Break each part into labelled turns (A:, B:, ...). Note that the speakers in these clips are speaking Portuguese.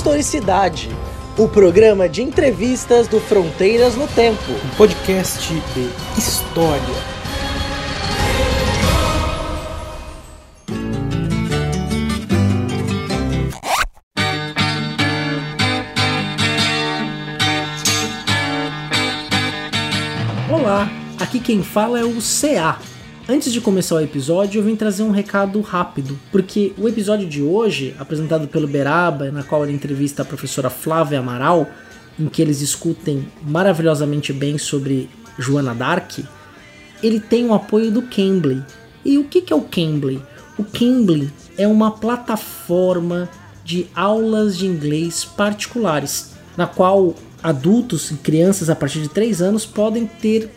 A: Historicidade, o programa de entrevistas do Fronteiras no Tempo.
B: Um podcast de história. Olá, aqui quem fala é o CA. Antes de começar o episódio, eu vim trazer um recado rápido, porque o episódio de hoje, apresentado pelo Beraba, na qual ele entrevista a professora Flávia Amaral, em que eles discutem maravilhosamente bem sobre Joana Dark, ele tem o apoio do Cambly. E o que é o Cambly? O Cambly é uma plataforma de aulas de inglês particulares, na qual adultos e crianças a partir de 3 anos podem ter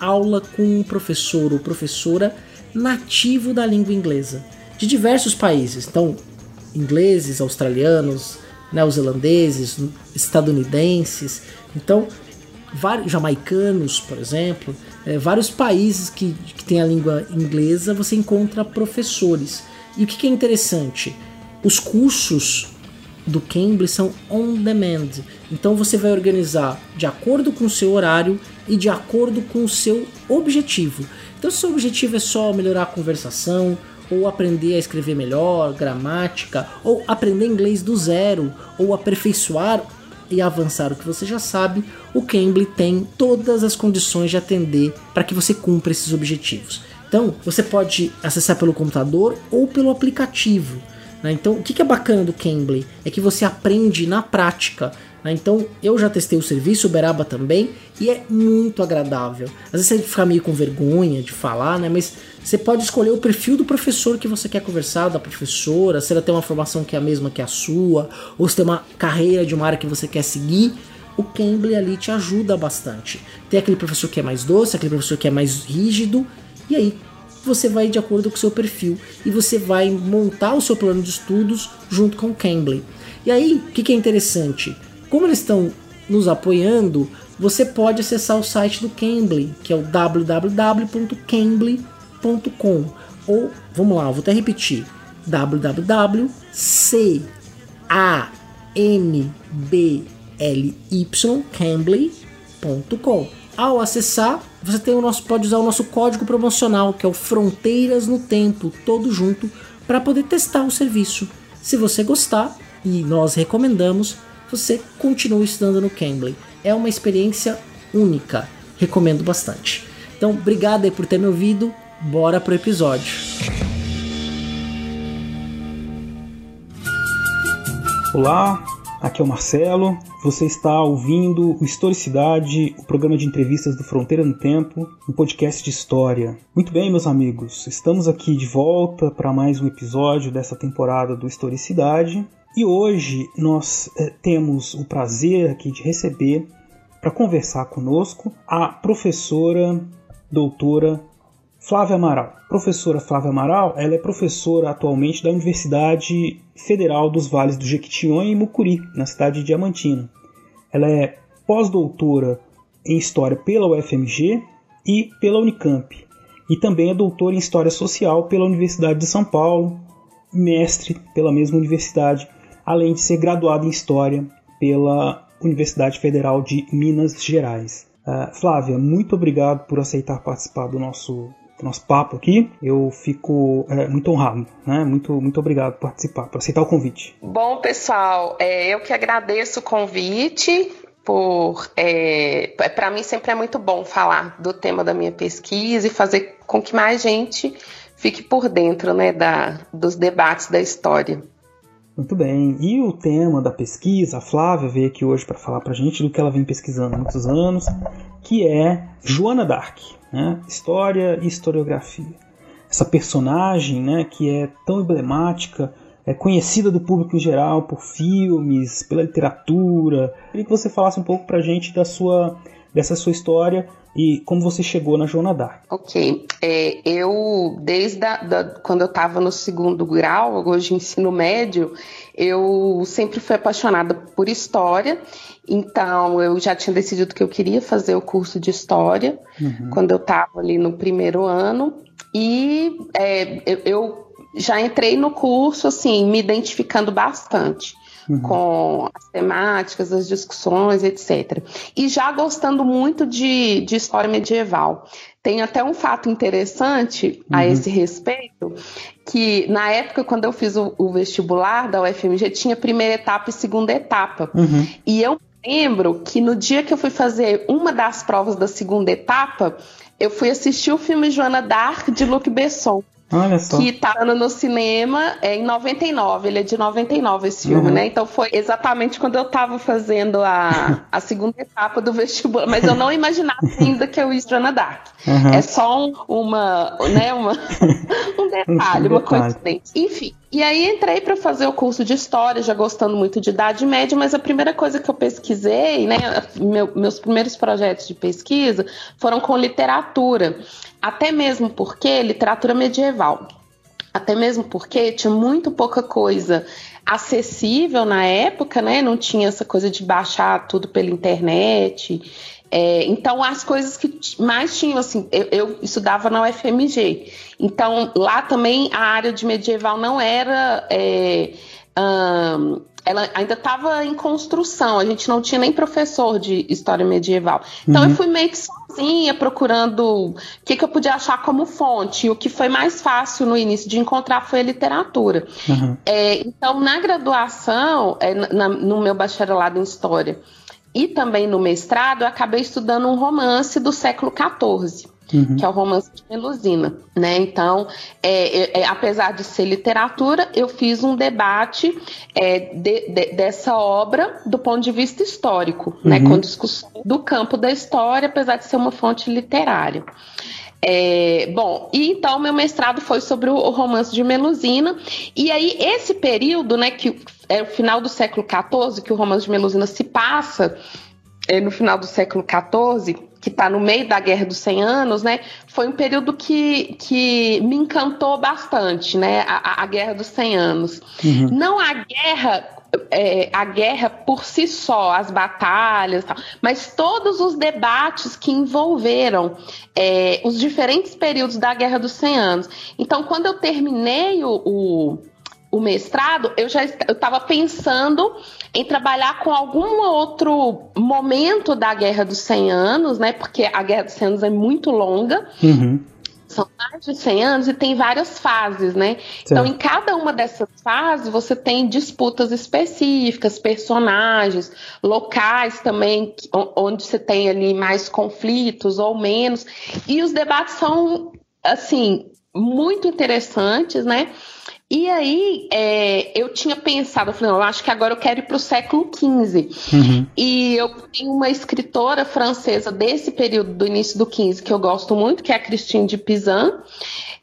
B: aula com um professor ou professora nativo da língua inglesa, de diversos países. Então, ingleses, australianos, neozelandeses, estadunidenses, então vários jamaicanos, por exemplo, é, vários países que, que têm a língua inglesa, você encontra professores. E o que, que é interessante? Os cursos do Cambly são on demand. Então você vai organizar de acordo com o seu horário e de acordo com o seu objetivo. Então se o seu objetivo é só melhorar a conversação, ou aprender a escrever melhor, gramática, ou aprender inglês do zero, ou aperfeiçoar e avançar o que você já sabe, o Cambly tem todas as condições de atender para que você cumpra esses objetivos. Então, você pode acessar pelo computador ou pelo aplicativo. Né? Então, o que é bacana do Cambly é que você aprende na prática. Né? Então, eu já testei o serviço, o Beraba também, e é muito agradável. Às vezes você fica meio com vergonha de falar, né? mas você pode escolher o perfil do professor que você quer conversar, da professora, se ela tem uma formação que é a mesma que a sua, ou se tem uma carreira de uma área que você quer seguir o Cambly ali te ajuda bastante. Tem aquele professor que é mais doce, aquele professor que é mais rígido, e aí você vai de acordo com o seu perfil e você vai montar o seu plano de estudos junto com o Cambly. E aí, o que, que é interessante? Como eles estão nos apoiando, você pode acessar o site do Cambly, que é o www.cambly.com. Ou, vamos lá, vou até repetir: www.cambly.com. Ao acessar, você tem o nosso, pode usar o nosso código promocional, que é o Fronteiras no Tempo, todo junto, para poder testar o serviço. Se você gostar, e nós recomendamos, você continue estudando no Cambly. É uma experiência única, recomendo bastante. Então, obrigado aí por ter me ouvido, bora pro episódio.
C: Olá, aqui é o Marcelo. Você está ouvindo o Historicidade, o programa de entrevistas do Fronteira no Tempo, um podcast de história. Muito bem, meus amigos, estamos aqui de volta para mais um episódio dessa temporada do Historicidade. E hoje nós eh, temos o prazer aqui de receber para conversar conosco a professora doutora Flávia Amaral. Professora Flávia Amaral, ela é professora atualmente da Universidade Federal dos Vales do Jequitinhonha e Mucuri, na cidade de Diamantina. Ela é pós-doutora em História pela UFMG e pela Unicamp. E também é doutora em História Social pela Universidade de São Paulo, mestre pela mesma universidade, além de ser graduada em História pela Universidade Federal de Minas Gerais. Uh, Flávia, muito obrigado por aceitar participar do nosso nosso papo aqui. Eu fico é, muito honrado, né? Muito, muito obrigado por participar, por aceitar o convite.
D: Bom, pessoal, é, eu que agradeço o convite. Por, é, é para mim sempre é muito bom falar do tema da minha pesquisa e fazer com que mais gente fique por dentro né, da, dos debates da história.
C: Muito bem. E o tema da pesquisa, a Flávia veio aqui hoje para falar para a gente do que ela vem pesquisando há muitos anos, que é Joana d'Arc né? história e historiografia. Essa personagem né, que é tão emblemática, é conhecida do público em geral por filmes, pela literatura. Queria que você falasse um pouco para a gente da sua, dessa sua história e como você chegou na Joana.
D: Ok, é, eu desde a, da, quando eu estava no segundo grau, hoje ensino médio, eu sempre fui apaixonada por história então, eu já tinha decidido que eu queria fazer o curso de História uhum. quando eu estava ali no primeiro ano. E é, eu já entrei no curso, assim, me identificando bastante uhum. com as temáticas, as discussões, etc. E já gostando muito de, de história medieval. Tem até um fato interessante a uhum. esse respeito, que na época, quando eu fiz o, o, vestibular da UFMG, tinha primeira etapa e segunda etapa. Uhum. E eu lembro que no dia que eu fui fazer uma das provas da segunda etapa, eu fui assistir o filme Joana Dark de Luc Besson.
C: Olha só.
D: Que tá no cinema é, em 99, ele é de 99 esse filme, uhum. né? Então foi exatamente quando eu tava fazendo a, a segunda etapa do vestibular, mas eu não imaginava ainda que eu ia Joana Dark. Uhum. É só um, uma, né, uma, um detalhe, uma coincidência. Enfim, e aí entrei para fazer o curso de História, já gostando muito de Idade Média, mas a primeira coisa que eu pesquisei, né, meu, meus primeiros projetos de pesquisa foram com literatura. Até mesmo porque literatura medieval, até mesmo porque tinha muito pouca coisa acessível na época, né? Não tinha essa coisa de baixar tudo pela internet. É, então, as coisas que mais tinham, assim, eu, eu, estudava na UFMG. Então, lá também a área de medieval não era. É, ela ainda estava em construção, a gente não tinha nem professor de história medieval. Então uhum. eu fui meio que sozinha procurando o que, que eu podia achar como fonte. E o que foi mais fácil no início de encontrar foi a literatura. Uhum. É, então, na graduação, é, na, no meu bacharelado em história e também no mestrado, eu acabei estudando um romance do século XIV uhum. que é o romance de Melusina, né? Então, é, é, é, apesar de ser literatura, eu fiz um debate é, de, de, dessa obra do ponto de vista histórico, né? uhum. né? Com discussão do campo da história, apesar de ser uma fonte literária. É, bom, e então meu mestrado foi sobre o, romance de Melusina, e aí esse período, né, que é o final do século XIV, que o romance de Melusina se passa, é, no final do século XIV, que está no meio da Guerra dos 100 Anos, né, foi um período que, que me encantou bastante, né, a, a Guerra dos 100 Anos. Uhum. Não a guerra é, a guerra por si só, as batalhas, tal, mas todos os debates que envolveram é, os diferentes períodos da Guerra dos 100 Anos. Então, quando eu terminei o, o o mestrado, eu já estava pensando em trabalhar com algum outro momento da Guerra dos 100 Anos, né? Porque a Guerra dos 100 Anos é muito longa. Uhum. São mais de 100 anos e tem várias fases, né? Certo. Então, em cada uma dessas fases, você tem disputas específicas, personagens, locais também, onde você tem ali mais conflitos ou menos. E os debates são, assim, muito interessantes, né? E aí, é, eu tinha pensado, eu falei, não, eu acho que agora eu quero ir para o século XV. Uhum. E eu tenho uma escritora francesa desse período, do início do XV, que eu gosto muito, que é a Christine de Pizan.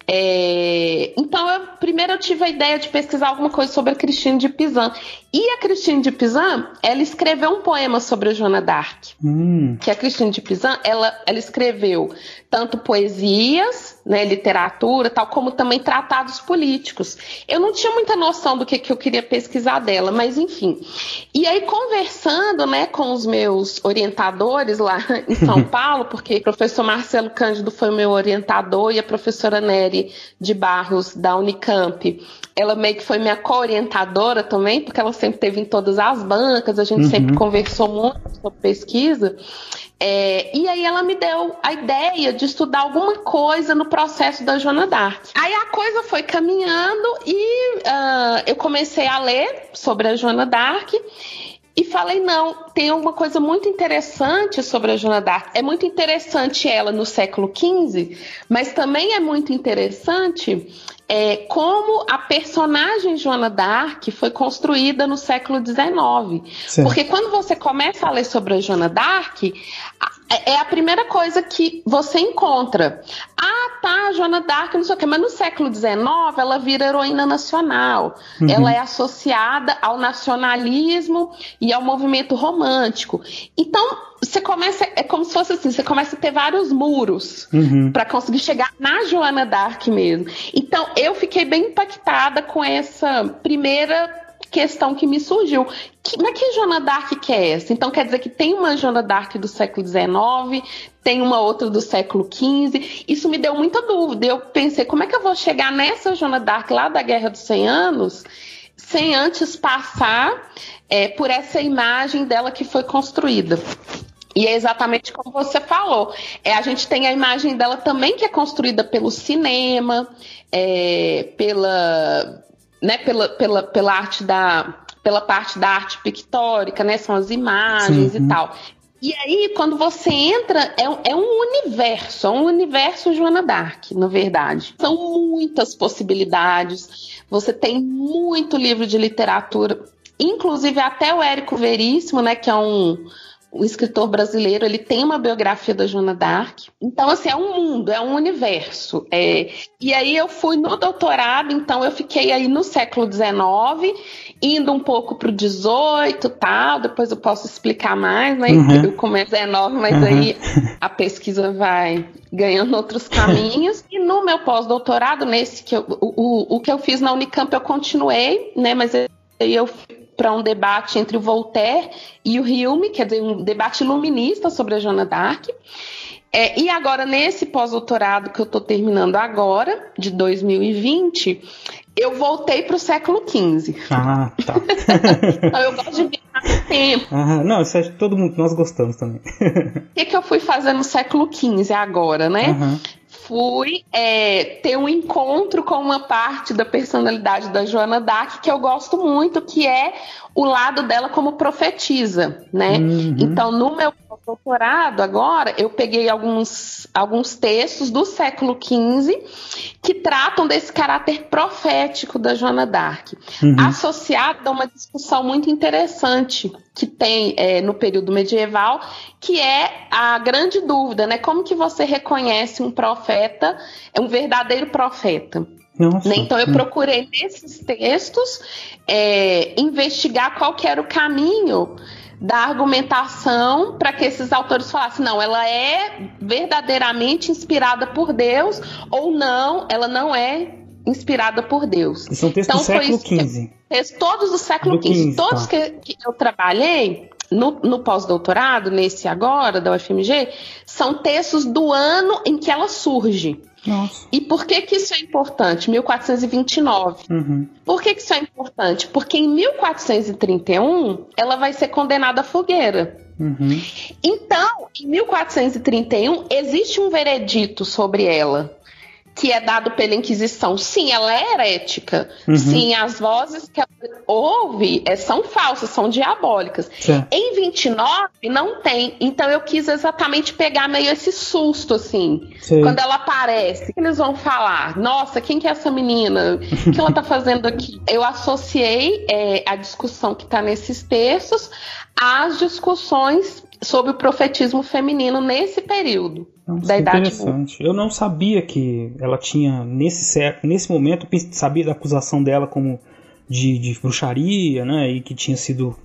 D: É, então, eu, primeiro eu tive a ideia de pesquisar alguma coisa sobre a Christine de Pizan. E a Christine de Pizan, ela escreveu um poema sobre a Joana d'Arc. Hum. Que a Christine de Pizan, ela, ela escreveu tanto poesias, né, literatura, tal, como também tratados políticos. Eu não tinha muita noção do que, que eu queria pesquisar dela, mas enfim. E aí, conversando né, com os meus orientadores lá em São Paulo, porque o professor Marcelo Cândido foi meu orientador e a professora Nery de Barros, da Unicamp, ela meio que foi minha co-orientadora também, porque ela sempre teve em todas as bancas, a gente uhum. sempre conversou muito sobre pesquisa. É, e aí ela me deu a ideia de estudar alguma coisa no processo da Joana d'Arc. Aí a coisa foi caminhando e uh, eu comecei a ler sobre a Joana d'Arc e falei, não, tem uma coisa muito interessante sobre a Joana d'Arc. É muito interessante ela no século XV, mas também é muito interessante é, como a personagem Joana d'Arc foi construída no século XIX. Certo. Porque quando você começa a ler sobre a Joana d'Arc, é, é a primeira coisa que você encontra. Ah, tá, Joana d'Arc, não sei o quê, mas no século XIX ela vira heroína nacional. Uhum. Ela é associada ao nacionalismo e ao movimento romântico. Então, você começa, é como se fosse assim, você começa a ter vários muros uhum. para conseguir chegar na Joana d'Arc mesmo. Então, eu fiquei bem impactada com essa primeira questão que me surgiu. Que, mas que Joana d'Arc que é essa? Então quer dizer que tem uma Joana d'Arc do século XIX, tem uma outra do século XV. Isso me deu muita dúvida. Eu pensei, como é que eu vou chegar nessa Joana d'Arc lá da Guerra dos 100 Anos? sem antes passar é, por essa imagem dela que foi construída. E é exatamente como você falou. É, a gente tem a imagem dela também que é construída pelo cinema, é, pela, né, pela, pela, pela arte da. pela parte da arte pictórica, né? São as imagens Sim. e tal. E aí, quando você entra, é, é, um universo, é um universo Joana Dark, na verdade. São muitas possibilidades. Você tem muito livro de literatura, inclusive até o Érico Veríssimo, né, que é um o escritor brasileiro ele tem uma biografia da Joana Dark. Então, assim, é um mundo, é um universo. É... E aí eu fui no doutorado, então eu fiquei aí no século XIX, indo um pouco para o XVIII e tal, depois eu posso explicar mais, né? Uhum. Eu começo 19, mas uhum. aí a pesquisa vai ganhando outros caminhos. e no meu pós-doutorado, nesse que eu, o, o, o que eu fiz na Unicamp, eu continuei, né? Mas aí eu para um debate entre o Voltaire e o Hume, quer dizer, um debate iluminista sobre a Joana d'Arc. É, e agora, nesse pós-doutorado que eu estou terminando agora, de 2020, eu voltei para o século XV.
C: Ah, tá.
D: então eu gosto de viajar tempo.
C: Ah, não, isso é todo mundo, nós gostamos também.
D: O que, que eu fui fazer no século XV agora, né? Uhum fui é, ter um encontro com uma parte da personalidade da Joana Dark que eu gosto muito, que é o lado dela como profetisa, né? Uhum. Então, no meu doutorado agora, eu peguei alguns, alguns textos do século XV que tratam desse caráter profético da Joana d'Arc, uhum. associado a uma discussão muito interessante que tem é, no período medieval, que é a grande dúvida, né? Como que você reconhece um profeta, um verdadeiro profeta? Nossa. Né? Então eu hum. procurei nesses textos é, investigar qual que era o caminho da argumentação para que esses autores falassem, não, ela é verdadeiramente inspirada por Deus ou não, ela não é inspirada por Deus.
C: E são textos então, do século XV.
D: Todos do século XV. Todos tá. que, que eu trabalhei, no, no pós-doutorado, nesse agora, da UFMG, são textos do ano em que ela surge. Nossa. E por que, que isso é importante? 1429. Uhum. Por que, que isso é importante? Porque em 1431 ela vai ser condenada à fogueira. Uhum. Então, em 1431, existe um veredito sobre ela que é dado pela Inquisição. Sim, ela é herética. Uhum. Sim, as vozes que ela ouve é, são falsas, são diabólicas. Sim. Em 29 não tem. Então eu quis exatamente pegar meio esse susto, assim. Sim. Quando ela aparece, o que eles vão falar? Nossa, quem que é essa menina? O que ela tá fazendo aqui? Eu associei é, a discussão que está nesses textos às discussões sobre o profetismo feminino nesse período
C: Nossa, da Idade Interessante. Eu não sabia que ela tinha, nesse, nesse momento, sabia da acusação dela como de, de bruxaria, né, e que tinha sido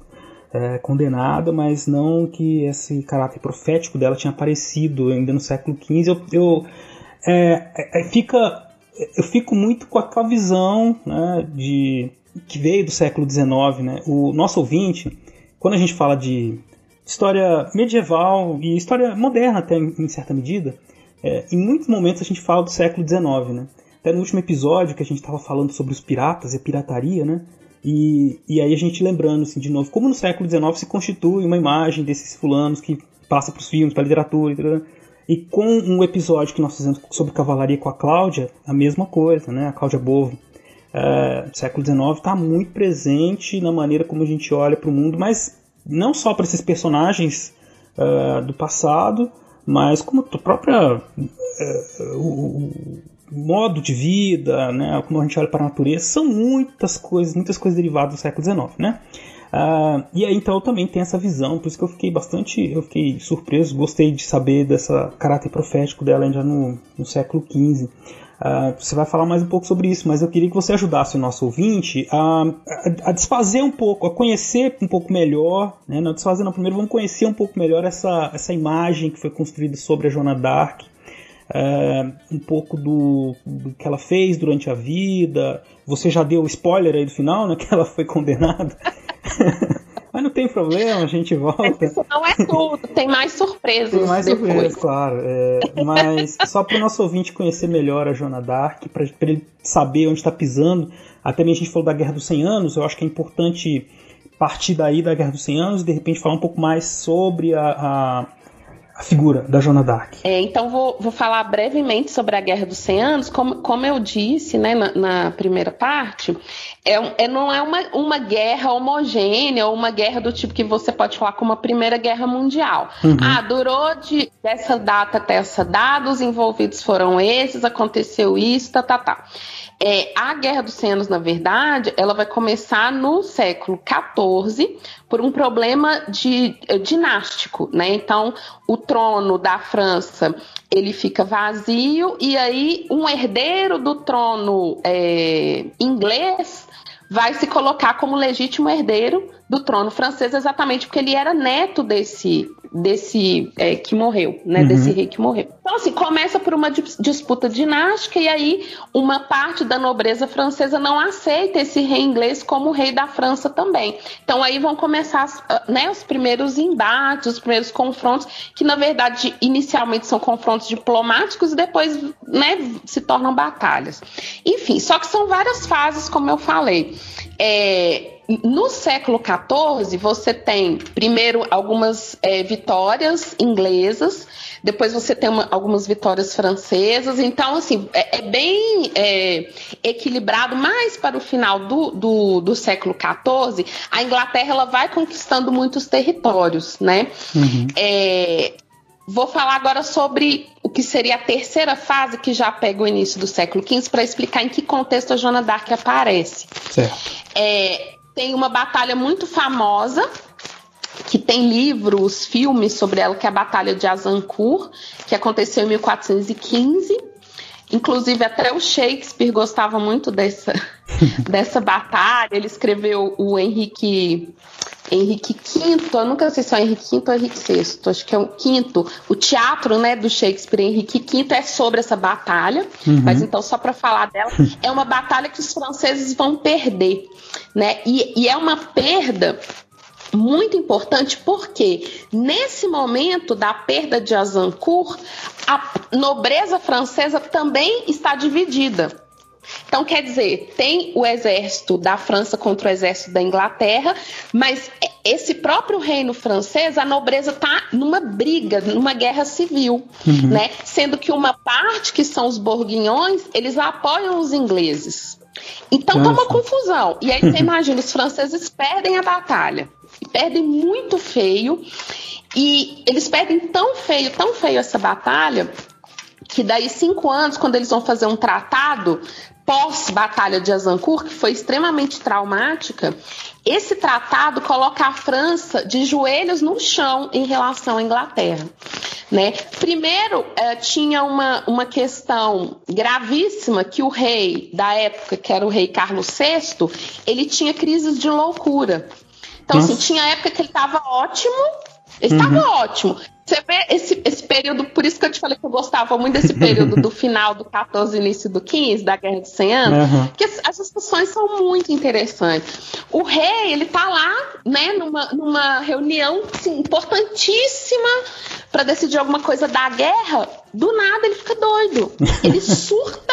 C: é, condenada, mas não que esse caráter profético dela tinha aparecido ainda no século XV. Eu, eu é, é, fica, eu fico muito com a, com a visão né, de que veio do século XIX. Né? O nosso ouvinte, quando a gente fala de história medieval e história moderna até em certa medida, é, em muitos momentos a gente fala do século XIX, né? Até no último episódio que a gente estava falando sobre os piratas e a pirataria, né? E, e aí a gente lembrando assim, de novo, como no século XIX se constitui uma imagem desses fulanos que passa para os filmes, para a literatura, etc. E com um episódio que nós fizemos sobre cavalaria com a Cláudia, a mesma coisa, né? A Cláudia Bovo. É, século XIX está muito presente na maneira como a gente olha para o mundo, mas não só para esses personagens uh, do passado, mas como a própria uh, o, o, modo de vida, né, como a gente olha para a natureza, são muitas coisas, muitas coisas derivadas do século XIX, né? Uh, e aí então eu também tenho essa visão, por isso que eu fiquei bastante, eu fiquei surpreso, gostei de saber dessa caráter profético dela ainda no, no século XV. Uh, você vai falar mais um pouco sobre isso, mas eu queria que você ajudasse o nosso ouvinte a, a, a desfazer um pouco, a conhecer um pouco melhor, né? não desfazer não, primeiro vamos conhecer um pouco melhor essa, essa imagem que foi construída sobre a Joana Dark, uh, um pouco do, do, que ela fez durante a vida. Você já deu spoiler aí do final, né? Que ela foi condenada. Mas não tem problema, a gente volta.
D: Isso não é tudo, tem mais surpresas.
C: Tem mais
D: depois.
C: surpresas, claro. É, mas só para o nosso ouvinte conhecer melhor a Joana Dark, para ele saber onde está pisando. Até mesmo a gente falou da Guerra dos 100 Anos, eu acho que é importante partir daí da Guerra dos 100 Anos e de repente falar um pouco mais sobre a, a a figura da Joana Dark?
D: É, então vou, vou falar brevemente sobre a Guerra dos 100 Anos. Como, como eu disse né, na, na primeira parte, é, é, não é uma, uma guerra homogênea ou uma guerra do tipo que você pode falar como a Primeira Guerra Mundial. Uhum. Ah, durou de, dessa data até essa data, os envolvidos foram esses, aconteceu isso, tá, tá, tá. É, a Guerra dos 100 Anos, na verdade, ela vai começar no século XIV por um problema de, eh, dinástico, né? Então, o trono da França ele fica vazio e aí um herdeiro do trono é, inglês vai se colocar como legítimo herdeiro do trono francês, exatamente porque ele era neto desse desse é, que morreu, né? Uhum. Desse rei que morreu. Então, assim, começa por uma disputa dinástica e aí uma parte da nobreza francesa não aceita esse rei inglês como rei da França também. Então aí vão começar ah, né, os primeiros embates, os primeiros confrontos, que na verdade inicialmente são confrontos diplomáticos e depois né, se tornam batalhas. Enfim, só que são várias fases, como eu falei. É, no século XIV, você tem primeiro algumas é, vitórias inglesas, depois você tem uma, algumas vitórias francesas. Então, assim, é, é bem é, equilibrado, mas para o final do, do, do, século XIV, a Inglaterra ela vai conquistando muitos territórios, né? Uhum. É, vou falar agora sobre o que seria a terceira fase, que já pega o início do século XV, para explicar em que contexto a Joana d'Arc aparece. É, tem uma batalha muito famosa que tem livros, filmes sobre ela, que é a Batalha de Azancourt, que aconteceu em 1415. Inclusive, até o Shakespeare gostava muito dessa, dessa batalha. Ele escreveu o Henrique Henrique V, eu nunca sei se é Henrique V ou Henrique VI, acho que é o quinto. O teatro né, do Shakespeare Henrique V é sobre essa batalha, uhum. mas então, só para falar dela, é uma batalha que os franceses vão perder. Né? E, e é uma perda muito importante porque nesse momento da perda de Azancourt, a nobreza francesa também está dividida. Então, quer dizer, tem o exército da França contra o exército da Inglaterra, mas esse próprio reino francês, a nobreza está numa briga, numa guerra civil, uhum. né? Sendo que uma parte, que são os borguinhões, eles apoiam os ingleses. Então tá uma confusão. E aí você imagina, os franceses perdem a batalha. Perdem muito feio. E eles perdem tão feio, tão feio essa batalha, que daí cinco anos, quando eles vão fazer um tratado pós-batalha de Azancourt, que foi extremamente traumática, esse tratado coloca a França de joelhos no chão em relação à Inglaterra. Né? Primeiro, eh, tinha uma, uma questão gravíssima que o rei da época, que era o rei Carlos VI, ele tinha crises de loucura. Então, assim, Nossa. assim, tinha época que ele estava ótimo, ele estava uhum. ótimo. Você vê esse, esse período, por isso que eu te falei que eu gostava muito desse período do final do 14 início do 15, da Guerra de 100 anos, uhum. as, as, discussões são muito interessantes. O rei, ele tá lá, né, numa, numa reunião assim, importantíssima para decidir alguma coisa da guerra, do nada ele fica doido. Ele surta,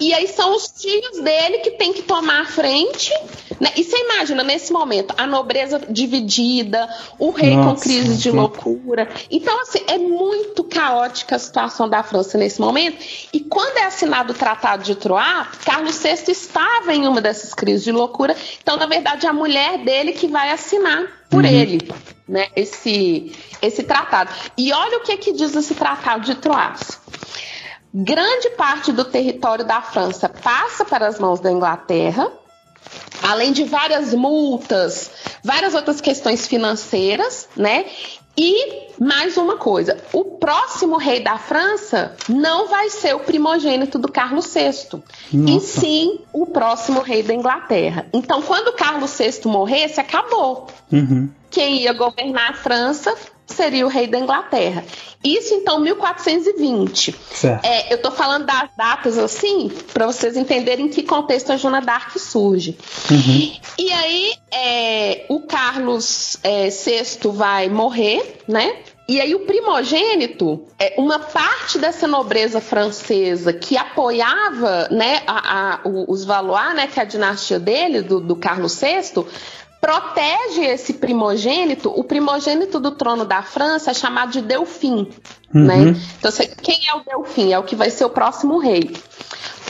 D: e aí são os tios dele que tem que tomar a frente. Né? E você imagina, nesse momento, a nobreza dividida, o rei Nossa, com crise de loucura. Então, assim, é muito caótica a situação da França nesse momento. E quando é assinado o Tratado de Troyes, Carlos VI estava em uma dessas crises de loucura. Então, na verdade, a mulher dele que vai assinar por uhum. ele, né? Esse, esse tratado. E olha o que, é que diz esse Tratado de Troyes. Grande parte do território da França passa para as mãos da Inglaterra, além de várias multas, várias outras questões financeiras, né? E mais uma coisa: o próximo rei da França não vai ser o primogênito do Carlos VI, Nossa. e sim o próximo rei da Inglaterra. Então, quando Carlos VI morresse, acabou. Uhum. Quem ia governar a França seria o rei da Inglaterra. Isso então 1420. É, eu tô falando das datas assim para vocês entenderem em que contexto a Joana d'Arc surge. Uhum. E aí é, o Carlos é, VI vai morrer, né? E aí o primogênito, é uma parte dessa nobreza francesa que apoiava né, a, a, os Valois, né, que é a dinastia dele, do, do Carlos VI, protege esse primogênito. O primogênito do trono da França é chamado de Delfim. Uhum. Né? Então, quem é o Delfim? É o que vai ser o próximo rei.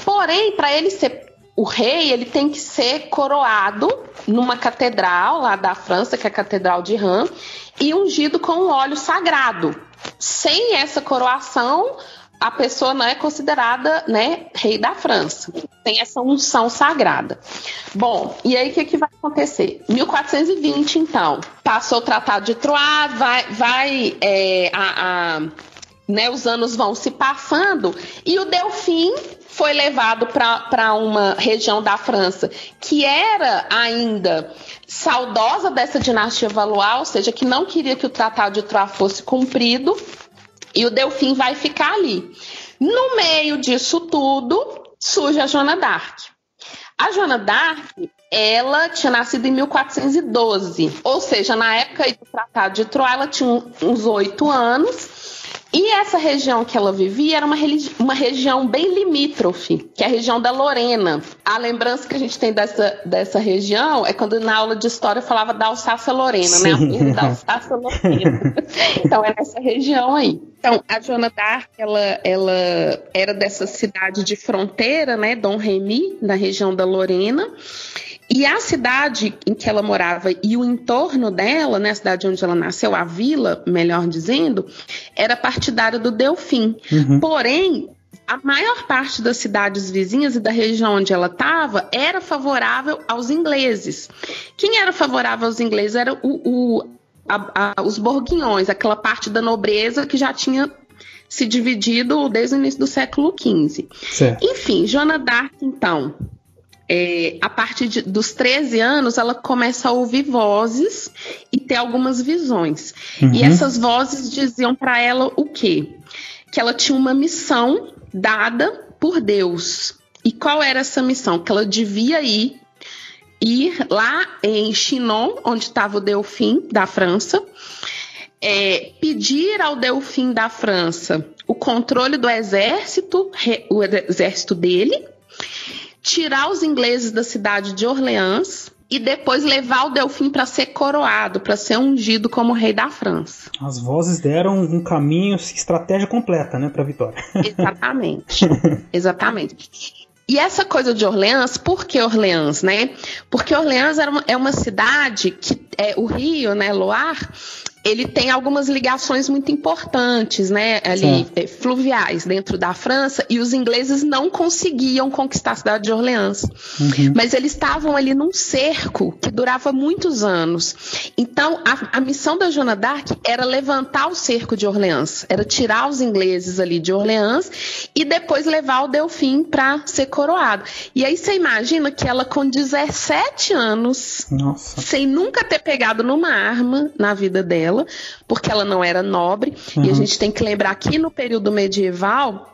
D: Porém, para ele ser o rei, ele tem que ser coroado numa catedral lá da França, que é a Catedral de Reims, e ungido com um óleo sagrado. Sem essa coroação, a pessoa não é considerada né, rei da França. Tem essa unção sagrada. Bom, e aí o que, que vai acontecer? 1420, então, passou o Tratado de Troyes, vai, vai é, a, a, né, os anos vão se passando e o Delfim foi levado para uma região da França que era ainda saudosa dessa dinastia Valois, ou seja, que não queria que o Tratado de Troyes fosse cumprido e o Delfim vai ficar ali. No meio disso tudo, surge a Joana d'Arc. A Joana d'Arc, ela tinha nascido em 1412, ou seja, na época do Tratado de Troia, ela tinha uns oito anos e essa região que ela vivia era uma, uma região bem limítrofe, que é a região da Lorena. A lembrança que a gente tem dessa, dessa região é quando na aula de história falava da Alsácia-Lorena, né? A da Alsácia-Lorena. então é nessa região aí. Então, a Joana d'Arc, ela, ela era dessa cidade de fronteira, né? Dom Remy, na região da Lorena. E a cidade em que ela morava e o entorno dela, né, a cidade onde ela nasceu, a vila, melhor dizendo, era partidária do Delfim. Uhum. Porém, a maior parte das cidades vizinhas e da região onde ela estava era favorável aos ingleses. Quem era favorável aos ingleses era o, o a, a, os borguinhões, aquela parte da nobreza que já tinha se dividido desde o início do século XV. Certo. Enfim, Joana d'Arc, então, é, a partir de, dos 13 anos, ela começa a ouvir vozes e ter algumas visões. Uhum. E essas vozes diziam para ela o quê? Que ela tinha uma missão dada por Deus. E qual era essa missão? Que ela devia ir, ir lá em Chinon, onde estava o Delfim da França, é, pedir ao Delfim da França o controle do exército, o exército dele, tirar os ingleses da cidade de Orleans e depois levar o Delfim para ser coroado, para ser ungido como rei da França.
C: As vozes deram um caminho, estratégia completa, né, para a vitória.
D: Exatamente. Exatamente. E essa coisa de Orleans, por que Orleans, né? Porque Orleans uma, é uma cidade que é o Rio, né, Loire, ele tem algumas ligações muito importantes, né, ali é, fluviais dentro da França e os ingleses não conseguiam conquistar a cidade de Orleans, uhum. mas eles estavam ali num cerco que durava muitos anos. Então a, a missão da Joana d'Arc era levantar o cerco de Orleans, era tirar os ingleses ali de Orleans e depois levar o Delfim para ser coroado. E aí você imagina que ela com 17 anos, Nossa. sem nunca ter pegado numa arma na vida dela porque ela não era nobre. Uhum. E a uhum. gente tem que lembrar que no período medieval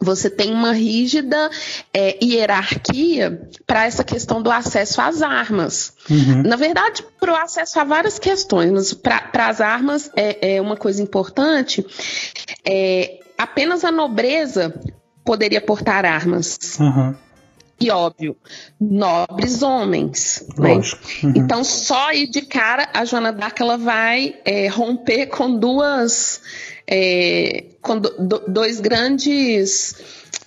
D: você tem uma rígida é, hierarquia para essa questão do acesso às armas. Uhum. Na verdade, para o acesso a várias questões, mas para as armas é, é, uma coisa importante. É, apenas a nobreza poderia portar armas. Uhum e óbvio, nobres homens. Né? Uhum. Então, só aí de cara, a Joana d'Arc ela vai é, romper com duas. É, com do, dois grandes.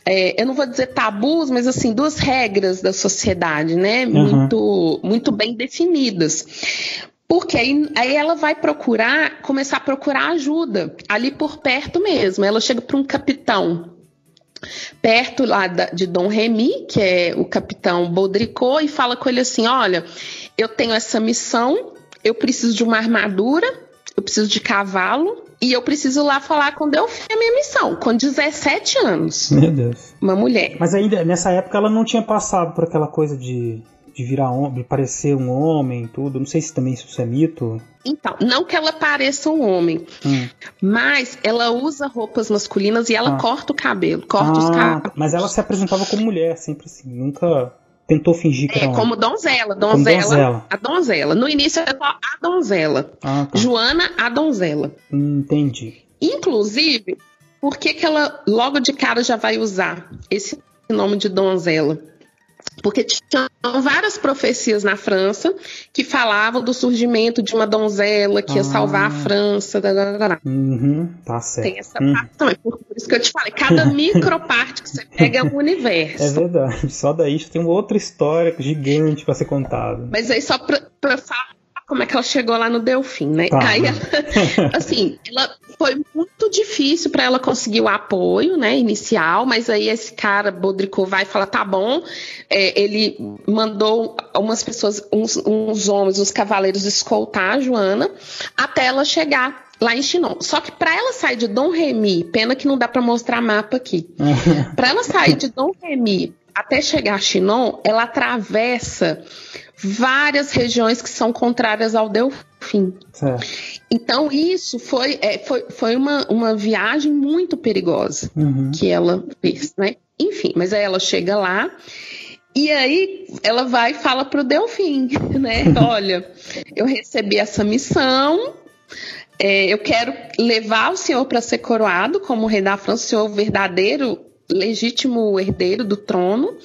D: É, eu não vou dizer tabus, mas assim, duas regras da sociedade, né? Uhum. Muito, muito bem definidas. Porque aí, aí, ela vai procurar, começar a procurar ajuda ali por perto mesmo. Ela chega para um capitão perto lá de Dom Remy, que é o capitão Baudricot, e fala com ele assim: Olha, eu tenho essa missão, eu preciso de uma armadura, eu preciso de cavalo, e eu preciso lá falar com Delfim a minha missão, com 17 anos.
C: Meu Deus.
D: Uma mulher.
C: Mas ainda, nessa época, ela não tinha passado por aquela coisa de de virar homem, parecer um homem, tudo. Não sei se também isso é mito.
D: Então, não que ela pareça um homem, hum. mas ela usa roupas masculinas e ela ah. corta o cabelo, corta ah, os cabelos.
C: Mas ela se apresentava como mulher, sempre assim, nunca tentou fingir que
D: é,
C: era
D: como donzela, donzela, como donzela, a donzela. No início era só a donzela. Ah, tá. Joana, a donzela.
C: Hum, entendi.
D: Inclusive, por que, que ela logo de cara já vai usar esse nome de donzela? Porque tinham várias profecias na França que falavam do surgimento de uma donzela que ia ah. salvar a França.
C: Uhum, tá certo.
D: Tem essa uhum. parte também. Por, por, isso que eu te falei, cada microparte que você pega é um universo.
C: É verdade. Só daí tem uma outra história gigante para ser contada.
D: Mas aí só pra falar como é que ela chegou lá no Delfim, né? Tá. Aí, ela, assim, ela foi muito difícil para ela conseguir o apoio, né, inicial, mas aí esse cara, Bodricô, vai falar, tá bom, é, ele mandou umas pessoas, uns, uns homens, uns cavaleiros escoltar a Joana até ela chegar lá em Chinon. Só que para ela sair de Dom Remy, pena que não dá para mostrar mapa aqui. para ela sair de Dom Remy até chegar a Chinon, ela atravessa várias regiões que são contrárias ao Delfim. Certo. Então, isso foi, é, foi, foi uma, uma viagem muito perigosa uhum. que ela fez, né? Enfim, mas aí ela chega lá e aí ela vai e fala pro Delfim, né? Olha, eu recebi essa missão, é, eu quero levar o senhor para ser coroado como rei da França, o senhor verdadeiro, legítimo herdeiro do trono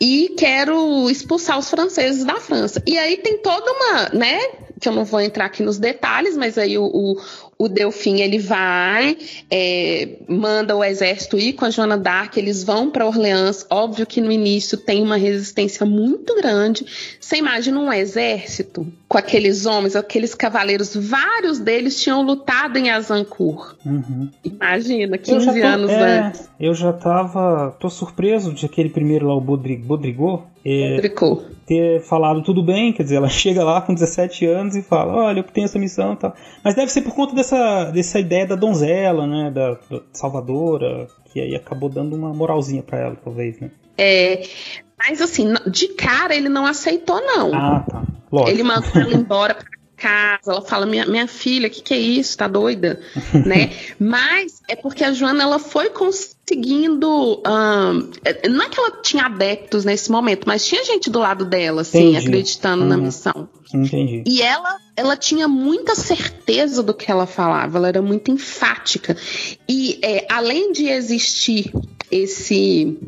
D: e quero expulsar os franceses da França. E aí tem toda uma, né? Que eu não vou entrar aqui nos detalhes, mas aí o, o, o Delfim ele vai, é, manda o exército ir com a Joana d'Arc, eles vão para Orleans. Óbvio que no início tem uma resistência muito grande. Você imagina um exército com aqueles homens, aqueles cavaleiros, vários deles tinham lutado em Azancourt. Uhum. Imagina, 15 tô, anos é, antes.
C: Eu já tava. tô surpreso de aquele primeiro lá, o Bodrig, Bodrigot.
D: É,
C: ter falado tudo bem, quer dizer, ela chega lá com 17 anos e fala, olha, eu tenho essa missão e tal. Mas deve ser por conta dessa, dessa ideia da donzela, né, da, da salvadora, que aí acabou dando uma moralzinha para ela, talvez, né.
D: É, mas assim, de cara ele não aceitou, não.
C: Ah, tá. Lógico.
D: Ele mandou ela embora pra casa, ela fala, minha, minha filha, o que, que é isso? Tá doida? né? Mas é porque a Joana ela foi conseguindo. Um, não é que ela tinha adeptos nesse momento, mas tinha gente do lado dela, assim, Entendi. acreditando uhum. na missão.
C: Entendi.
D: E ela, ela tinha muita certeza do que ela falava, ela era muito enfática. E é, além de existir esse